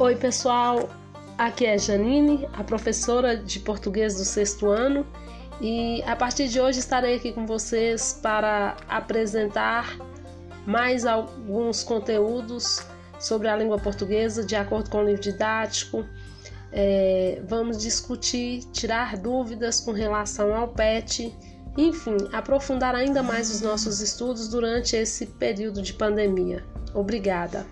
Oi, pessoal. Aqui é Janine, a professora de português do sexto ano, e a partir de hoje estarei aqui com vocês para apresentar mais alguns conteúdos sobre a língua portuguesa de acordo com o livro didático. É, vamos discutir, tirar dúvidas com relação ao PET, enfim, aprofundar ainda mais os nossos estudos durante esse período de pandemia. Obrigada!